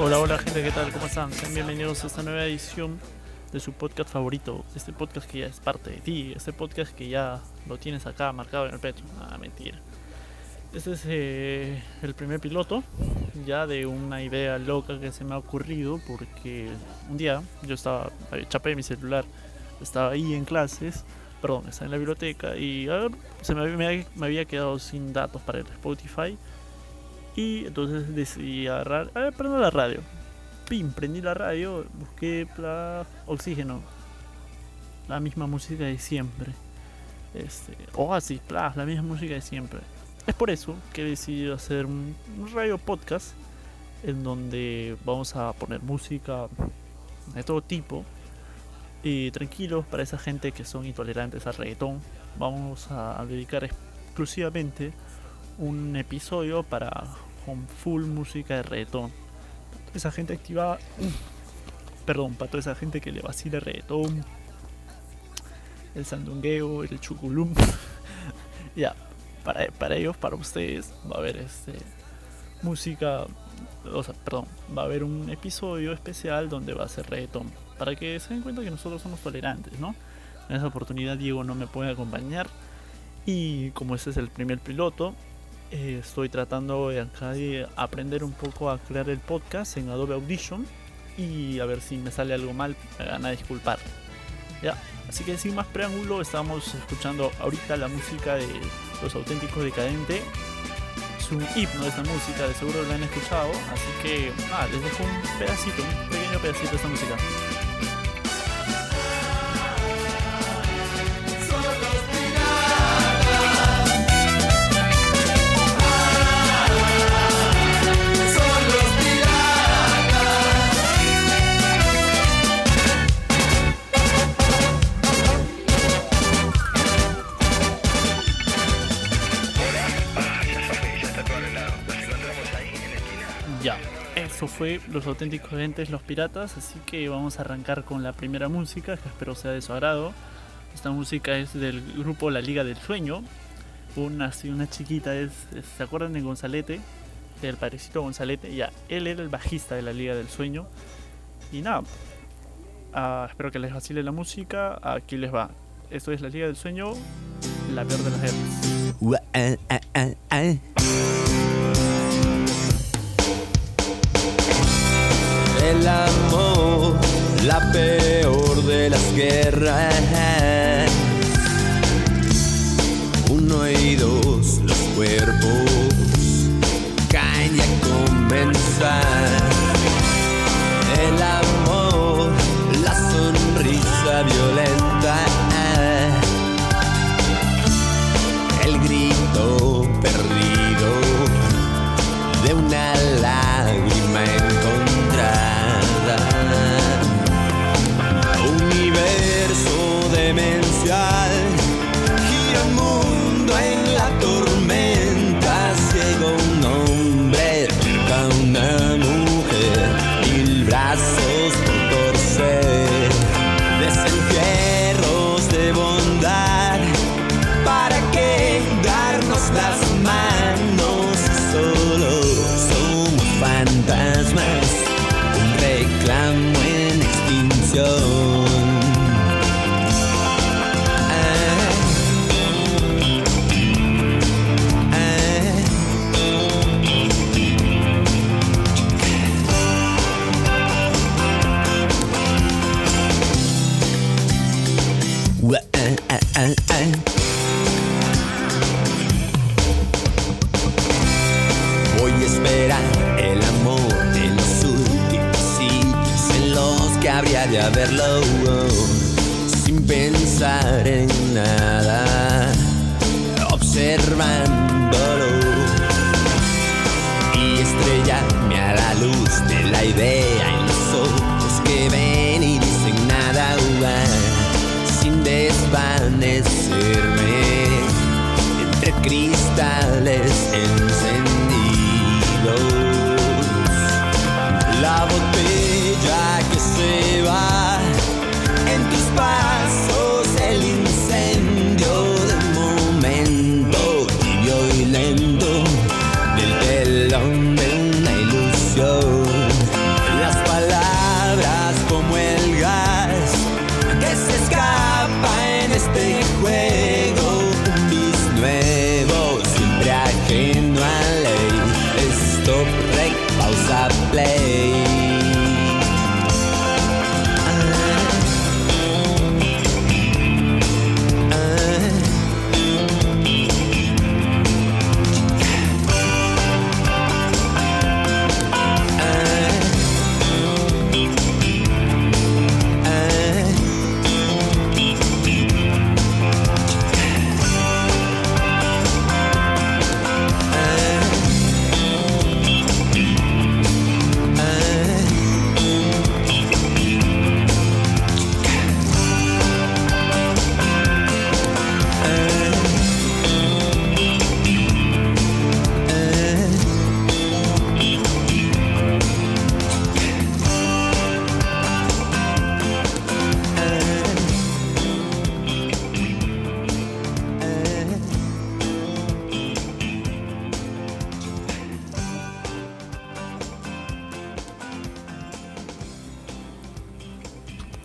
Hola, hola gente, ¿qué tal? ¿Cómo están? Sean bienvenidos a esta nueva edición de su podcast favorito, este podcast que ya es parte de ti, este podcast que ya lo tienes acá marcado en el pecho. Ah, mentira. Este es eh, el primer piloto ya de una idea loca que se me ha ocurrido porque un día yo estaba, eh, chapé mi celular, estaba ahí en clases, perdón, estaba en la biblioteca y se me, me, me había quedado sin datos para el Spotify y entonces decidí agarrar, a ver, prendo la radio. Pim, prendí la radio, busqué para oxígeno. La misma música de siempre. Este, así pla, la misma música de siempre. Es por eso que he decidido hacer un, radio podcast en donde vamos a poner música de todo tipo y tranquilos para esa gente que son intolerantes al reggaetón. Vamos a dedicar exclusivamente un episodio para con full música de reggaetón. Esa gente activa. Perdón, para toda esa gente que le vacila el reggaetón. El sandungueo, el chuculum. ya, para, para ellos, para ustedes, va a haber este música. O sea, perdón, va a haber un episodio especial donde va a ser reggaetón. Para que se den cuenta que nosotros somos tolerantes, ¿no? En esa oportunidad Diego no me puede acompañar. Y como este es el primer piloto, eh, estoy tratando de acá de aprender un poco a crear el podcast en Adobe Audition y a ver si me sale algo mal, me van a disculpar. Ya, así que sin más preámbulo, estamos escuchando ahorita la música de Los Auténticos Decadentes. Es un himno de esta música, de seguro lo han escuchado, así que les dejo un pedacito, un pequeño pedacito de esta música. Fue Los auténticos gentes, Los Piratas, así que vamos a arrancar con la primera música, que espero sea de su agrado. Esta música es del grupo La Liga del Sueño. Una, una chiquita, es, ¿se acuerdan de Gonzalete? Del padrecito Gonzalete. Ya, él era el bajista de La Liga del Sueño. Y nada, ah, espero que les vacile la música. Aquí les va. Esto es La Liga del Sueño, la peor de las guerras. El amor, la peor de las guerras. Uno y dos, los cuerpos caen a comenzar.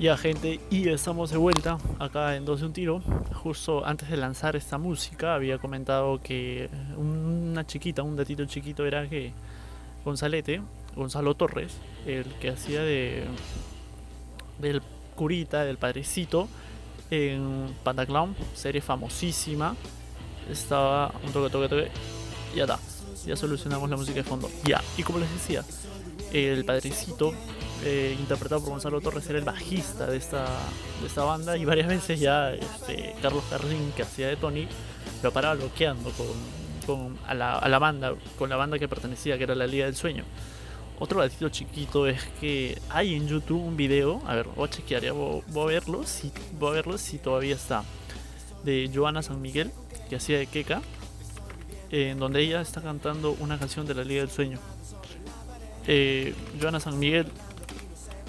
Ya gente, y estamos de vuelta acá en Dos de un Tiro. Justo antes de lanzar esta música había comentado que una chiquita, un datito chiquito era que Gonzalete, Gonzalo Torres, el que hacía de del curita, del padrecito en Pantaclown, serie famosísima, estaba un toque, toque, toque, ya está, ya solucionamos la música de fondo. Ya, y como les decía, el padrecito eh, interpretado por Gonzalo Torres, era el bajista de esta, de esta banda y varias veces ya este, Carlos Carlín, que hacía de Tony, lo paraba bloqueando con, con- a, la, a la banda, con la banda que pertenecía, que era la Liga del Sueño. Otro datito chiquito es que hay en YouTube un video, a ver, voy a chequear, ya voy a verlo, si, voy a verlo si todavía está, de Joana San Miguel, que hacía de Keka, en donde ella está cantando una canción de la Liga del Sueño. Eh, Joana San Miguel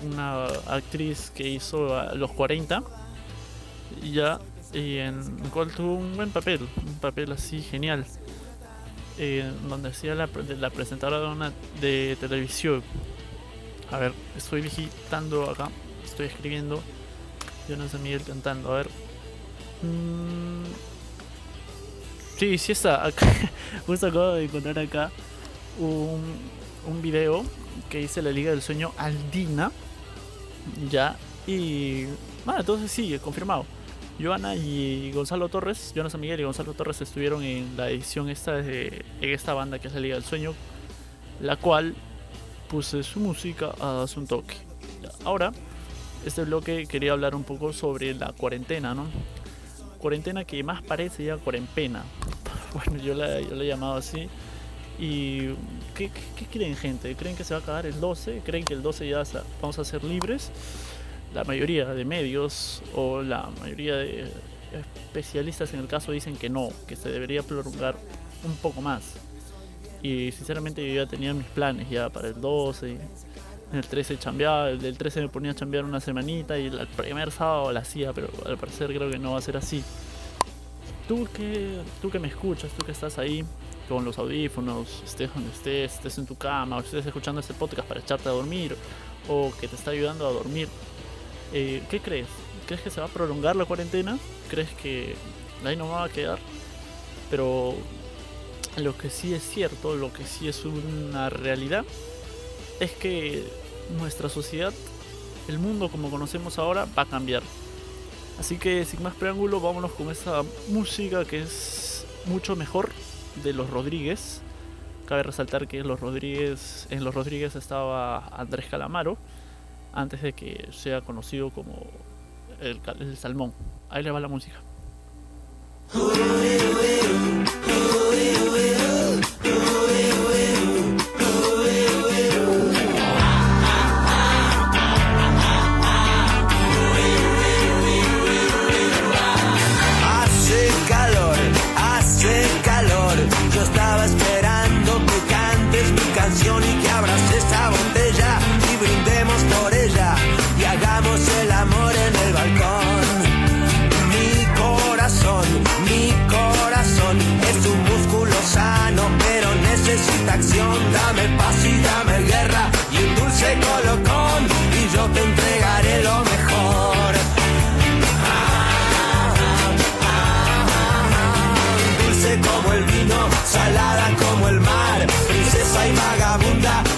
una actriz que hizo a los 40 y ya y en cual tuvo un buen papel un papel así genial eh, donde hacía la, presentadora de una de televisión a ver estoy digitando acá estoy escribiendo Jonas San Miguel cantando a ver Mm, sí sí está acá justo acabo de encontrar acá un, un video que hice la Liga del Sueño Aldina. Ya. Y. Bueno, entonces sí, confirmado. Joana y Gonzalo Torres, Joana San Miguel y Gonzalo Torres estuvieron en la edición esta de en esta banda que es la del Sueño, la cual puse su música a un toque. Ahora, este bloque quería hablar un poco sobre la cuarentena, ¿no? Cuarentena que más parece ya cuarentena. Bueno, yo la, yo la he llamado así. ¿Y qué, qué, creen, gente? ¿Creen que se va a acabar el 12? ¿Creen que el 12 ya vamos a ser libres? La mayoría de medios o la mayoría de especialistas en el caso dicen que no, que se debería prolongar un poco más. Y sinceramente yo ya tenía mis planes ya para el 12. En el 13 chambeaba, el del 13 me ponía a chambear una semanita y el primer sábado la hacía, pero al parecer creo que no va a ser así. Tú que, tú que me escuchas, tú que estás ahí, con los audífonos, estés donde estés, estés en tu cama, o estés escuchando este podcast para echarte a dormir, o que te está ayudando a dormir, eh, ¿qué crees? ¿Crees que se va a prolongar la cuarentena? ¿Crees que ahí no va a quedar? Pero lo que sí es cierto, lo que sí es una realidad, es que nuestra sociedad, el mundo como conocemos ahora, va a cambiar. Así que sin más preámbulo, vámonos con esa música que es mucho mejor de los Rodríguez. Cabe resaltar que los Rodríguez, en los Rodríguez estaba Andrés Calamaro, antes de que sea conocido como el Salmón. Ahí le va la música. vagabunda.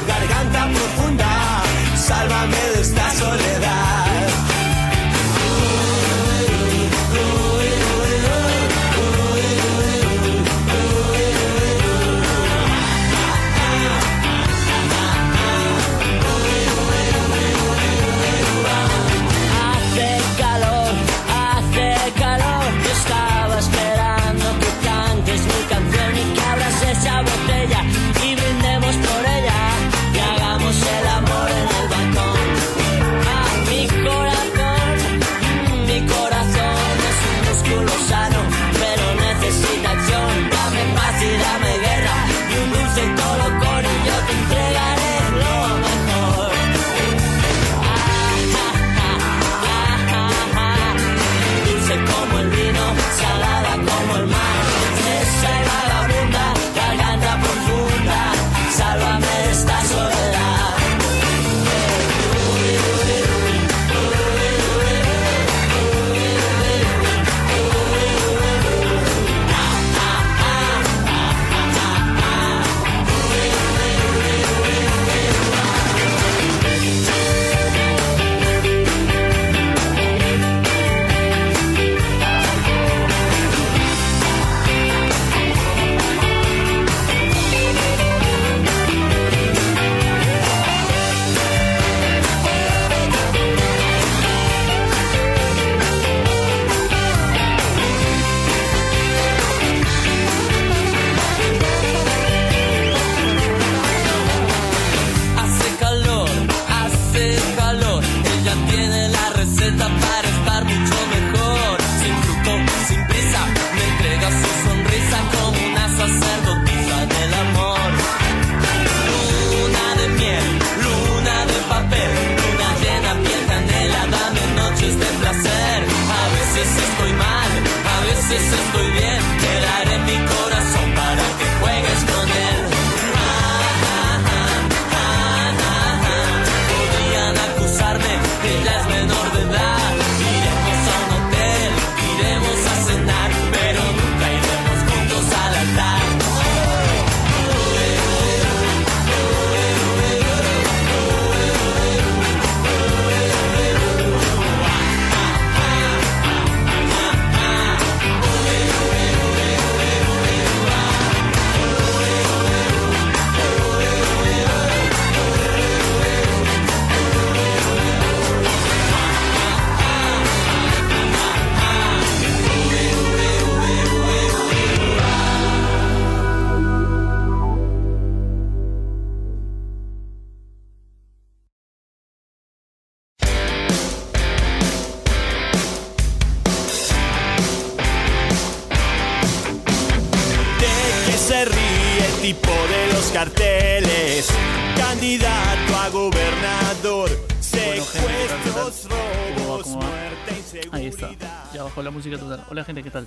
¿Qué tal?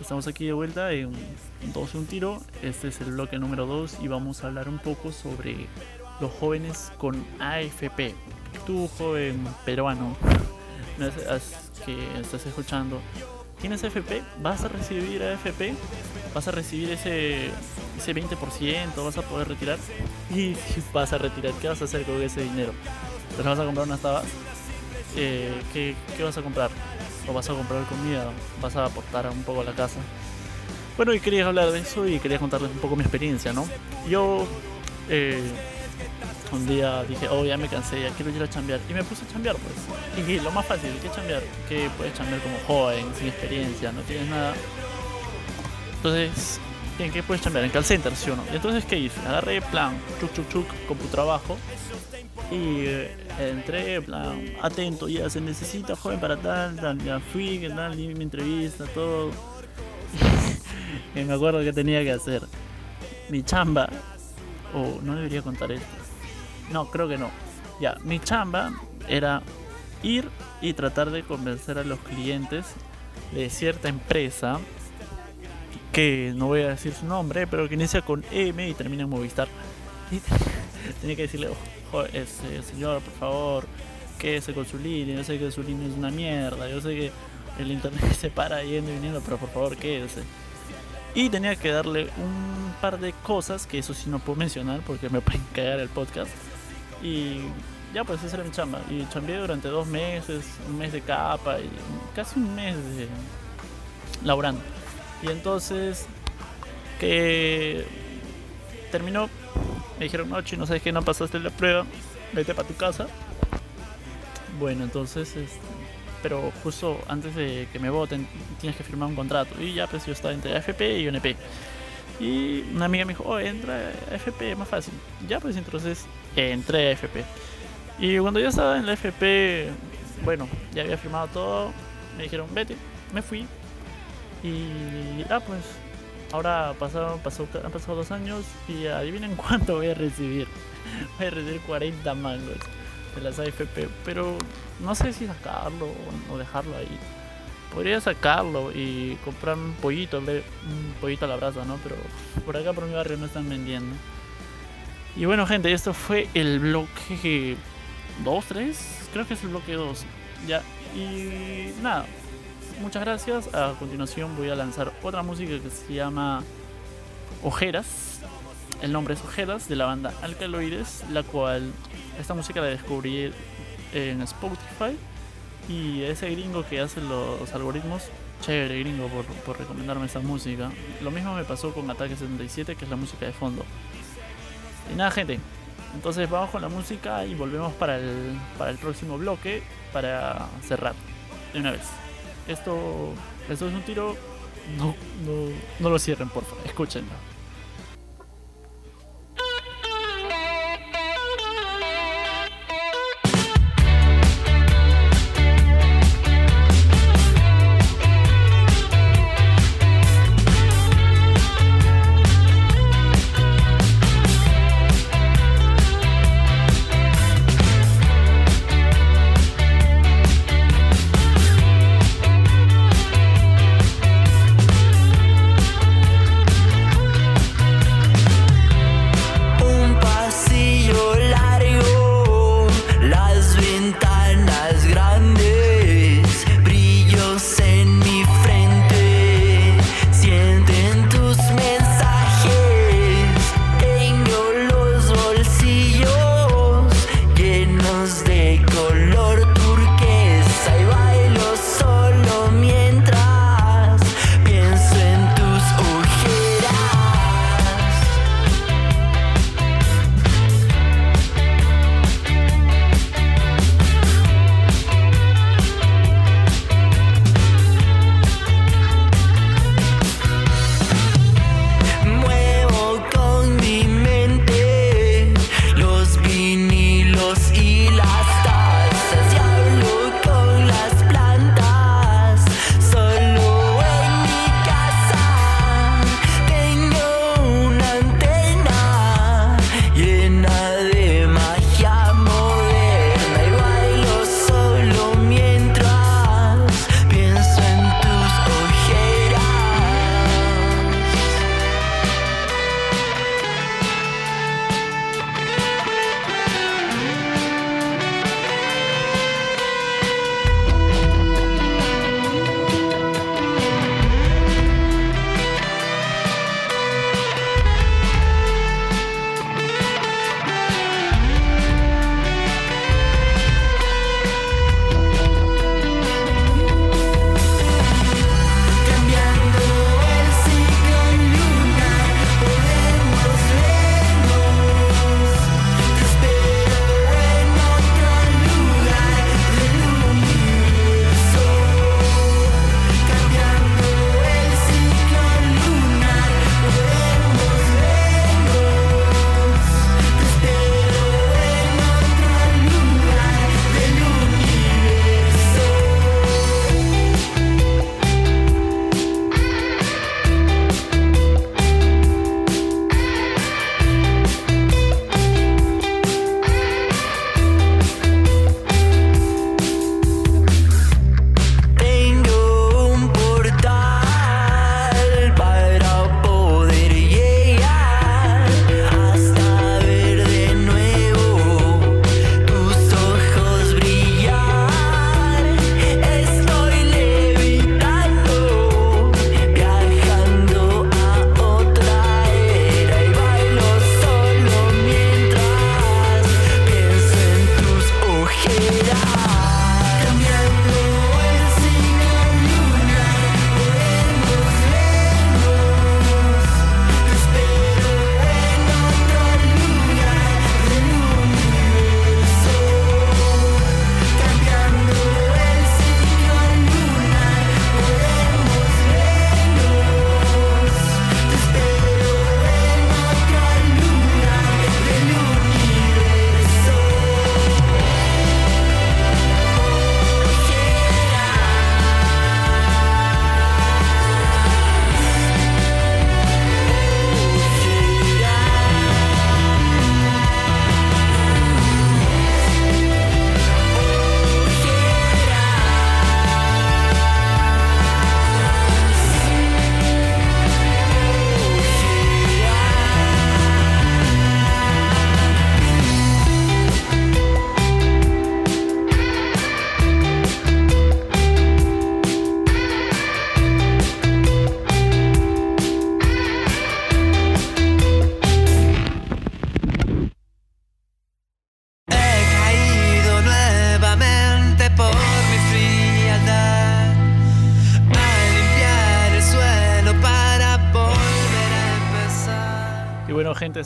Estamos aquí de vuelta en 12 un tiro. Este es el bloque número 2 y vamos a hablar un poco sobre los jóvenes con AFP. Tú, joven peruano, que estás escuchando, ¿tienes AFP? ¿Vas a recibir AFP? ¿Vas a recibir ese, ese 20%? ¿Vas a poder retirar? Y vas a retirar, ¿qué vas a hacer con ese dinero? ¿Te vas a comprar unas tabas? Eh, ¿qué, qué vas a comprar? ¿O vas a comprar comida? ¿Vas a aportar un poco a la casa? Bueno, y quería hablar de eso y quería contarles un poco mi experiencia, ¿no? Yo eh, un día dije, oh, ya me cansé, ya quiero ir a chambear. Y me puse a chambear, pues. Y lo más fácil, ¿qué chambear? Que puedes chambear como joven, sin experiencia, no tienes nada. Entonces, ¿en qué puedes chambear? En call center, ¿sí o no? Y entonces, ¿qué hice? Agarré plan, chuc, chuc, chuc, con tu trabajo. Y eh, entré, atento, ya se necesita joven para tal, tal, ya fui, que tal, di mi entrevista, todo. y me acuerdo que tenía que hacer. Mi chamba, o no debería contar esto. No, creo que no. Ya, mi chamba era ir y tratar de convencer a los clientes de cierta empresa que no voy a decir su nombre, pero que inicia con M y termina en Movistar. Tenía que decirle, "Ojo, este, señor, por favor, quédese con su línea. Yo sé que su línea es una mierda. Yo sé que el internet se para yendo y viniendo, pero por favor, quédese. Y tenía que darle un par de cosas que eso sí no puedo mencionar porque me pueden cagar el podcast. Y ya pues esa era mi chamba. Y chambeé durante dos meses, un mes de capa y casi un mes de laburando. Y entonces que terminó, me dijeron, no, chino, sabes que no pasaste la prueba, vete para tu casa. Bueno, entonces, este, pero justo antes de que me voten, tienes que firmar un contrato. Y ya, pues yo estaba entre AFP y UNP. Y una amiga me dijo, oh, entra a AFP, es más fácil. Ya, pues entonces entré a AFP. Y cuando yo estaba en la AFP, bueno, ya había firmado todo, me dijeron, vete, me fui. Y ah, pues ahora pasaron, pasó, han pasado dos años y adivinen cuánto voy a recibir. Voy a recibir 40 mangos de las AFP, pero no sé si sacarlo o- dejarlo ahí. Podría sacarlo y comprar un pollito, un pollito a la brasa, ¿no? Pero por acá por mi barrio no están vendiendo. Y bueno, gente, esto fue el bloque 2, 3, creo que es el bloque 2. Ya, y nada, muchas gracias. A continuación voy a lanzar otra música que se llama Ojeras. El nombre es Ojeras de la banda Alcaloides, la cual esta música la descubrí en Spotify. Y ese gringo que hace los algoritmos, chévere gringo por, por recomendarme esa música. Lo mismo me pasó con Ataque 77, que es la música de fondo. Y nada, gente. Entonces vamos con la música y volvemos para el, para el próximo bloque para cerrar de una vez. Esto, esto es un tiro. No, no, no lo cierren, por favor. Escúchenlo.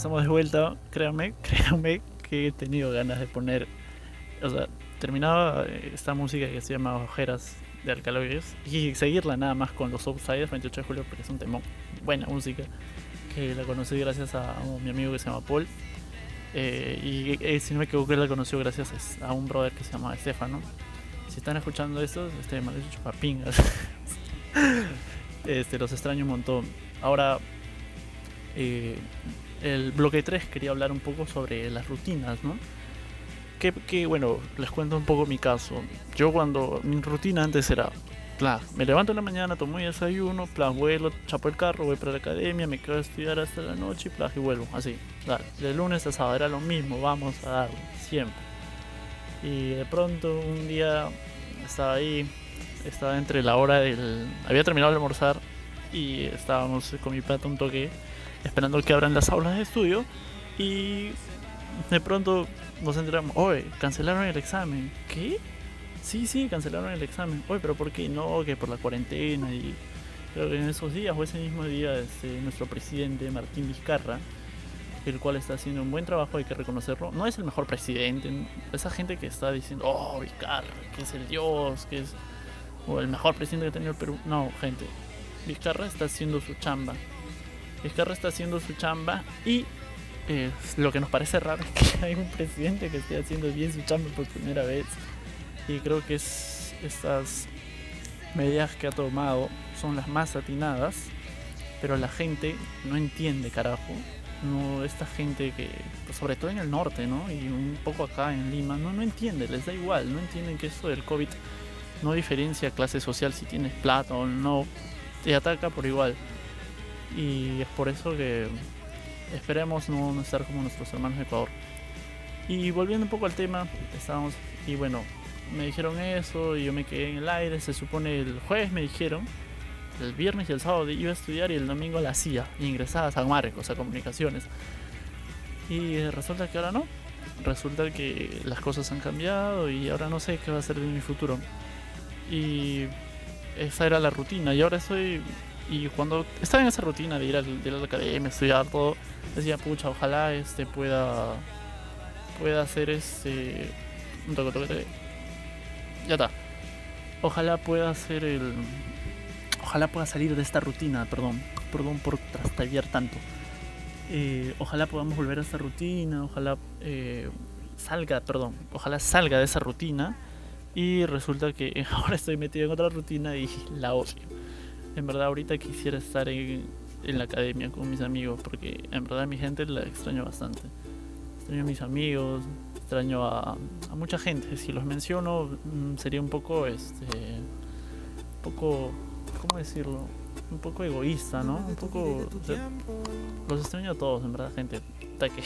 Estamos de vuelta. Créanme, créanme que he tenido ganas de poner. O sea, terminaba eh, esta música que se llama Ojeras de Alcaloides y seguirla nada más con los Outsiders 28 de julio porque es un temón. Buena música que la conocí gracias a, mi amigo que se llama Paul. Eh, y eh, si no me equivoco, la conoció gracias a, un brother que se llama Estefano. Si están escuchando esto, este maldito chupapingas. este, los extraño un montón. Ahora, eh, el bloque 3 quería hablar un poco sobre las rutinas, ¿no? Que, bueno, les cuento un poco mi caso. Yo cuando mi rutina antes era, pla, me levanto en la mañana, tomo mi desayuno, pla, vuelo, chapo el carro, voy para la academia, me quedo a estudiar hasta la noche y pla, y vuelvo, así. Dale, de lunes a sábado era lo mismo, vamos a darle, siempre. Y de pronto un día estaba ahí, estaba entre la hora del... Había terminado de almorzar y estábamos con mi pato un toque esperando que abran las aulas de estudio y de pronto nos enteramos, oye, cancelaron el examen. ¿Qué? Sí, sí, cancelaron el examen. Oye, pero ¿por qué no? Que por la cuarentena y creo que en esos días o ese mismo día este, nuestro presidente Martín Vizcarra, el cual está haciendo un buen trabajo, hay que reconocerlo. No es el mejor presidente, esa gente que está diciendo, oh, Vizcarra, que es el dios, que es o el mejor presidente que ha tenido el Perú. No, gente, Vizcarra está haciendo su chamba. Vizcarra está haciendo su chamba y eh, lo que nos parece raro es que hay un presidente que esté haciendo bien su chamba por primera vez. Y creo que es, estas medidas que ha tomado son las más atinadas, pero la gente no entiende, carajo. No, esta gente que, pues, sobre todo en el norte, ¿no? Y un poco acá en Lima, no, no entiende, les da igual, no entienden que esto del COVID no diferencia clase social si tienes plata o no, te ataca por igual. Y es por eso que esperemos no, estar como nuestros hermanos de Ecuador. Y volviendo un poco al tema, estábamos, y bueno, me dijeron eso, y yo me quedé en el aire, se supone el jueves me dijeron, el viernes y el sábado iba a estudiar y el domingo la hacía, ingresaba a San Marcos, a comunicaciones. Y resulta que ahora no, resulta que las cosas han cambiado y ahora no sé qué va a ser de mi futuro. Y esa era la rutina, y ahora estoy y cuando estaba en esa rutina de ir, al, a la academia, estudiar todo, decía, pucha, ojalá este pueda pueda hacer este un toque, toque, toque. ya está. Ojalá pueda hacer el ojalá pueda salir de esta rutina perdón perdón por trastallar tanto. Eh, ojalá podamos volver a esta rutina ojalá eh, salga perdón ojalá salga de esa rutina y resulta que ahora estoy metido en otra rutina y la odio en verdad ahorita quisiera estar en, en la academia con mis amigos porque en verdad mi gente la extraño bastante. Extraño a mis amigos, extraño a, a mucha gente. Si los menciono mm, sería un poco, este, un poco, ¿cómo decirlo? Un poco egoísta, ¿no? Un poco, o sea, los extraño a todos, en verdad, gente. Hasta que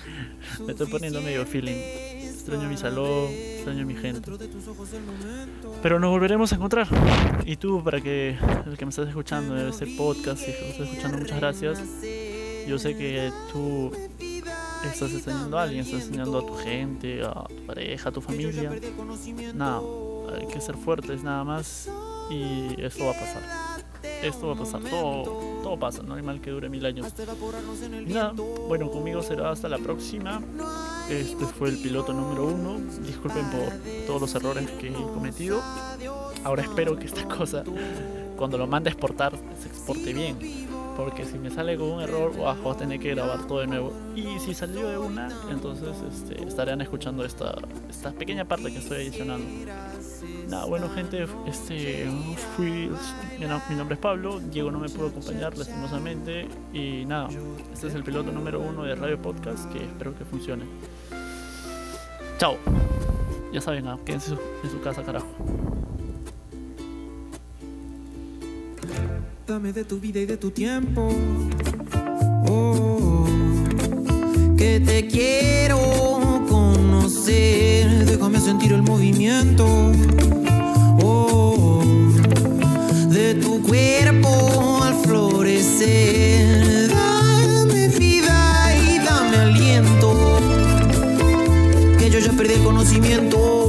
me estoy poniendo medio feeling. Extraño mi salón, extraño mi gente. Pero nos volveremos a encontrar. Y tú, para que el que me estás escuchando en este podcast, si lo estás escuchando, muchas gracias. Yo sé que tú estás enseñando a alguien, estás enseñando a tu gente, a tu pareja, a tu familia. Nada, hay que ser fuertes nada más y esto va a pasar. Esto va a pasar, todo, todo pasa, no hay mal que dure mil años. Y nada, bueno, conmigo será hasta la próxima. Este fue el piloto número uno. Disculpen por todos los errores que he cometido. Ahora espero que esta cosa, cuando lo mande a exportar, se exporte bien. Porque si me sale con un error, wow, voy a tener que grabar todo de nuevo. Y si salió de una, entonces este, estarán escuchando esta, esta pequeña parte que estoy adicionando. Nada, bueno gente, este fui. Mi, no- mi nombre es Pablo, Diego no me pudo acompañar lastimosamente. Y nada, este es el piloto número uno de Radio Podcast que espero que funcione. Chao. Ya saben, ah, quédense en su casa, carajo. Dame de tu vida y de tu tiempo. Oh, que te quiero conocer. Déjame sentir el movimiento. Cuerpo al florecer. Dame vida y dame aliento. Que yo ya perdí el conocimiento.